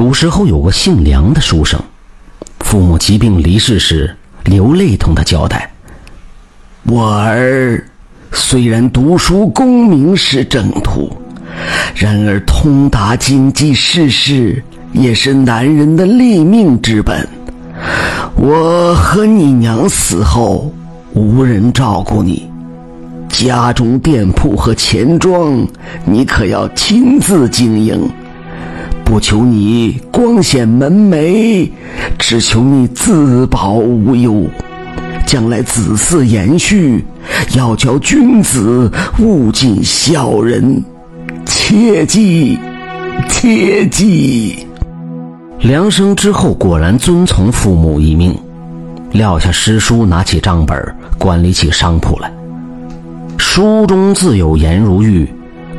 古时候有个姓梁的书生，父母疾病离世时，流泪同他交代：“我儿虽然读书功名是正途，然而通达经济世事也是男人的立命之本。我和你娘死后，无人照顾你。”家中店铺和钱庄，你可要亲自经营。不求你光显门楣，只求你自保无忧。将来子嗣延续，要教君子勿近小人，切记，切记。梁生之后果然遵从父母遗命，撂下诗书，拿起账本，管理起商铺来。书中自有颜如玉，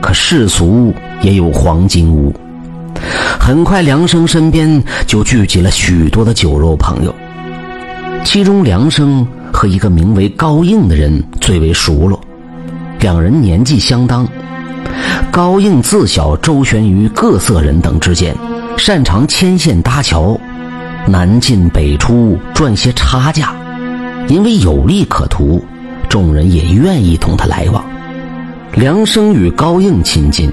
可世俗也有黄金屋。很快，梁生身边就聚集了许多的酒肉朋友，其中梁生和一个名为高应的人最为熟络。两人年纪相当，高应自小周旋于各色人等之间，擅长牵线搭桥，南进北出，赚些差价，因为有利可图。众人也愿意同他来往。梁生与高应亲近，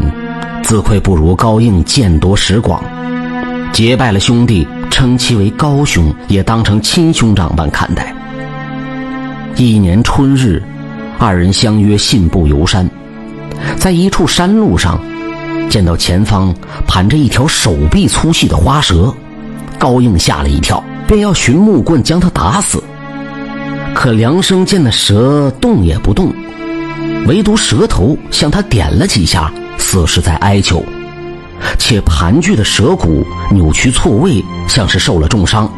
自愧不如高应见多识广，结拜了兄弟，称其为高兄，也当成亲兄长般看待。一年春日，二人相约信步游山，在一处山路上，见到前方盘着一条手臂粗细的花蛇，高应吓了一跳，便要寻木棍将它打死。可梁生见那蛇动也不动，唯独蛇头向他点了几下，似是在哀求，且盘踞的蛇骨扭曲错位，像是受了重伤，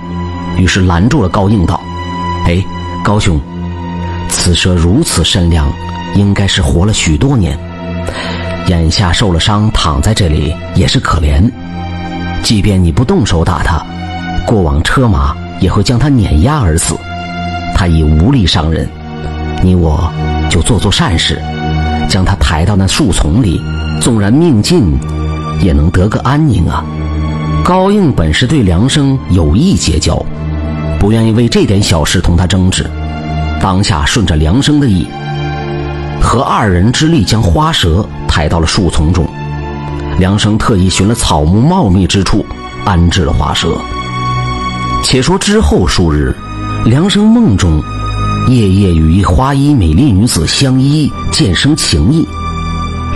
于是拦住了高应道：“哎，高兄，此蛇如此身量，应该是活了许多年，眼下受了伤，躺在这里也是可怜。即便你不动手打它，过往车马也会将它碾压而死。”他已无力伤人，你我就做做善事，将他抬到那树丛里，纵然命尽，也能得个安宁啊！高应本是对梁生有意结交，不愿意为这点小事同他争执，当下顺着梁生的意，合二人之力将花蛇抬到了树丛中。梁生特意寻了草木茂密之处安置了花蛇。且说之后数日。梁生梦中，夜夜与一花衣美丽女子相依，渐生情意。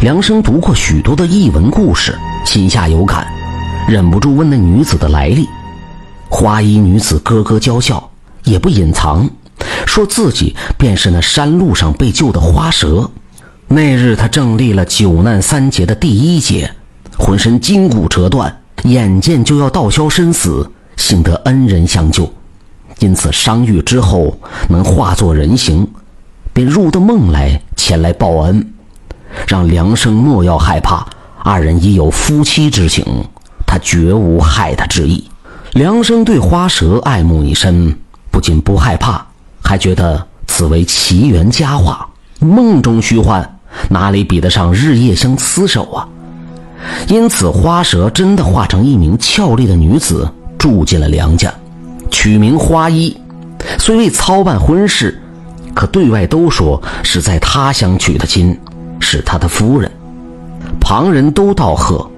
梁生读过许多的异闻故事，心下有感，忍不住问那女子的来历。花衣女子咯咯娇笑，也不隐藏，说自己便是那山路上被救的花蛇。那日他正历了九难三劫的第一劫，浑身筋骨折断，眼见就要道消身死，幸得恩人相救。因此伤愈之后能化作人形，便入的梦来前来报恩，让梁生莫要害怕。二人已有夫妻之情，他绝无害他之意。梁生对花蛇爱慕已深，不仅不害怕，还觉得此为奇缘佳话。梦中虚幻，哪里比得上日夜相厮守啊？因此，花蛇真的化成一名俏丽的女子，住进了梁家。取名花衣，虽未操办婚事，可对外都说是在他乡娶的亲，是他的夫人。旁人都道贺，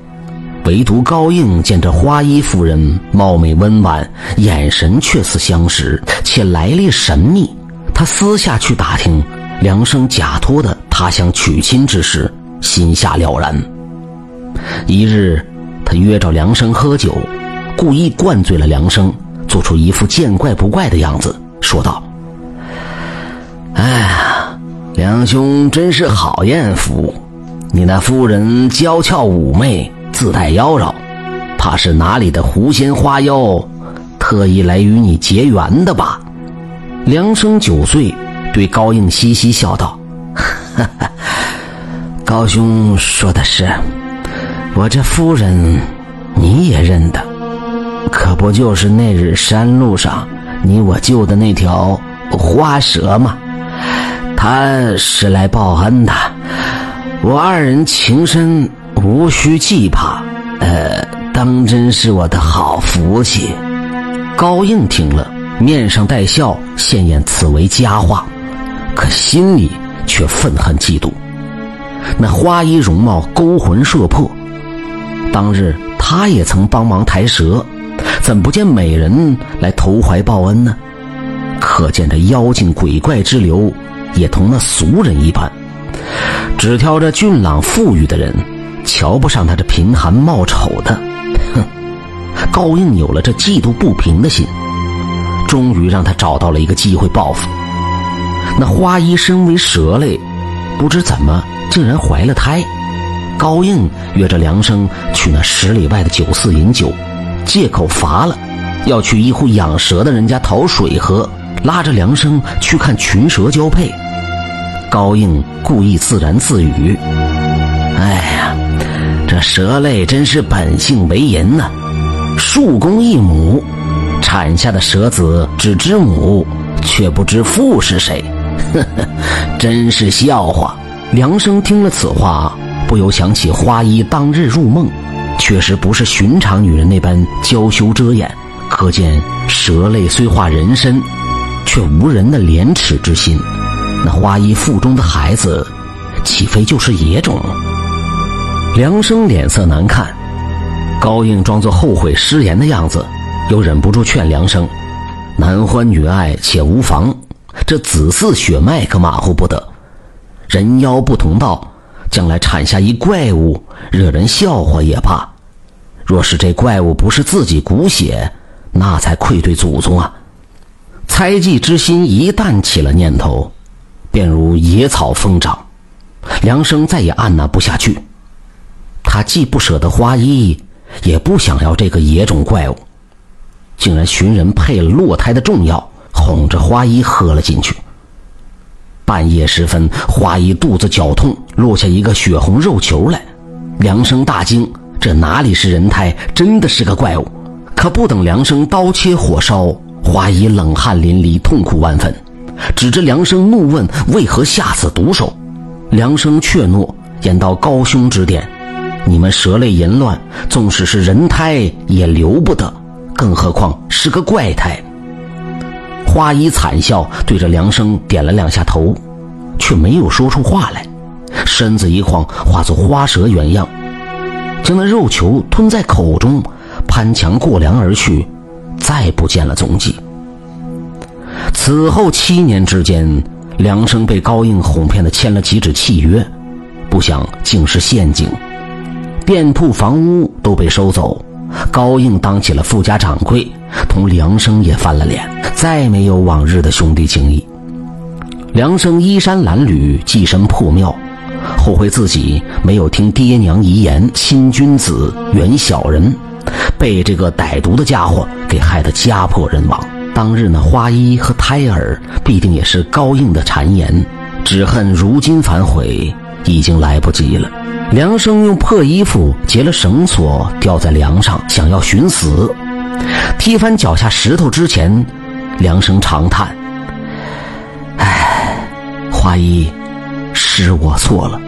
唯独高应见这花衣夫人貌美温婉，眼神却似相识，且来历神秘。他私下去打听梁生假托的他乡娶亲之事，心下了然。一日，他约着梁生喝酒，故意灌醉了梁生。做出一副见怪不怪的样子，说道：“哎呀，梁兄真是好艳福！你那夫人娇俏妩媚，自带妖娆，怕是哪里的狐仙花妖，特意来与你结缘的吧？”梁生酒醉，对高应嘻嘻笑道：“哈哈，高兄说的是，我这夫人，你也认得。”可不就是那日山路上你我救的那条花蛇吗？他是来报恩的，我二人情深，无需惧怕。呃，当真是我的好福气。高应听了，面上带笑，现言此为佳话，可心里却愤恨嫉妒。那花衣容貌勾魂摄魄，当日他也曾帮忙抬蛇，怎不见美人来投怀报恩呢？可见这妖精鬼怪之流，也同那俗人一般，只挑这俊朗富裕的人，瞧不上他这贫寒貌丑的。哼！高应有了这嫉妒不平的心，终于让他找到了一个机会报复。那花衣身为蛇类，不知怎么竟然怀了胎。高应约着梁生去那十里外的酒肆饮酒，借口乏了，要去一户养蛇的人家讨水喝。拉着梁生去看群蛇交配，高应故意自言自语：“哎呀，这蛇类真是本性为淫呐！数公一母，产下的蛇子只知母，却不知父是谁，呵呵，真是笑话。”梁生听了此话，不由想起花衣当日入梦，确实不是寻常女人那般娇羞遮掩，可见蛇类虽化人身。却无人的廉耻之心，那花衣腹中的孩子，岂非就是野种？梁生脸色难看，高应装作后悔失言的样子，又忍不住劝梁生：“男欢女爱且无妨，这子嗣血脉可马虎不得。人妖不同道，将来产下一怪物，惹人笑话也罢。若是这怪物不是自己骨血，那才愧对祖宗啊！”猜忌之心一旦起了念头，便如野草疯长。梁生再也按捺不下去，他既不舍得花衣，也不想要这个野种怪物，竟然寻人配了落胎的重药，哄着花衣喝了进去。半夜时分，花衣肚子绞痛，落下一个血红肉球来。梁生大惊，这哪里是人胎，真的是个怪物！可不等梁生刀切火烧。花衣冷汗淋漓，痛苦万分，指着梁生怒问：“为何下此毒手？”梁生怯懦：“言道高兄指点，你们蛇类淫乱，纵使是人胎也留不得，更何况是个怪胎。”花衣惨笑，对着梁生点了两下头，却没有说出话来，身子一晃，化作花蛇原样，将那肉球吞在口中，攀墙过梁而去。再不见了踪迹。此后七年之间，梁生被高应哄骗的签了几纸契约，不想竟是陷阱，店铺房屋都被收走，高应当起了富家掌柜，同梁生也翻了脸，再没有往日的兄弟情谊。梁生衣衫褴褛，寄身破庙，后悔自己没有听爹娘遗言，亲君子，远小人。被这个歹毒的家伙给害得家破人亡。当日那花衣和胎儿必定也是高应的谗言，只恨如今反悔已经来不及了。梁生用破衣服结了绳索，吊在梁上，想要寻死。踢翻脚下石头之前，梁生长叹：“唉，花衣，是我错了，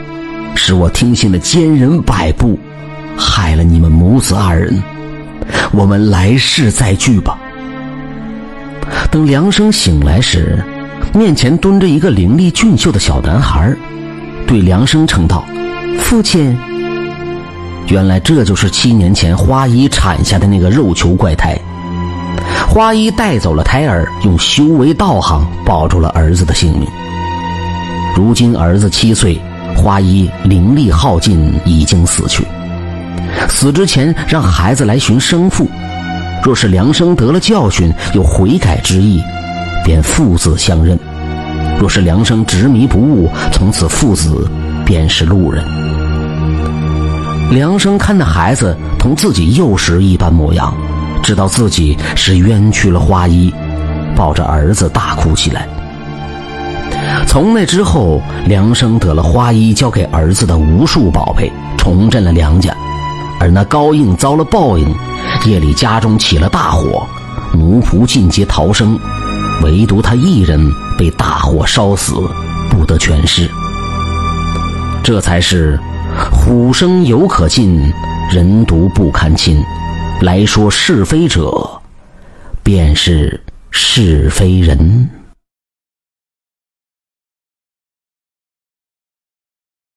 是我听信了奸人摆布，害了你们母子二人。”我们来世再聚吧。等梁生醒来时，面前蹲着一个伶俐俊秀的小男孩，对梁生称道：“父亲。”原来这就是七年前花衣产下的那个肉球怪胎。花衣带走了胎儿，用修为道行保住了儿子的性命。如今儿子七岁，花衣灵力耗尽，已经死去。死之前让孩子来寻生父，若是梁生得了教训，有悔改之意，便父子相认；若是梁生执迷不悟，从此父子便是路人。梁生看那孩子同自己幼时一般模样，知道自己是冤屈了花衣，抱着儿子大哭起来。从那之后，梁生得了花衣交给儿子的无数宝贝，重振了梁家。而那高应遭了报应，夜里家中起了大火，奴仆尽皆逃生，唯独他一人被大火烧死，不得全尸。这才是虎生犹可近，人毒不堪亲。来说是非者，便是是非人。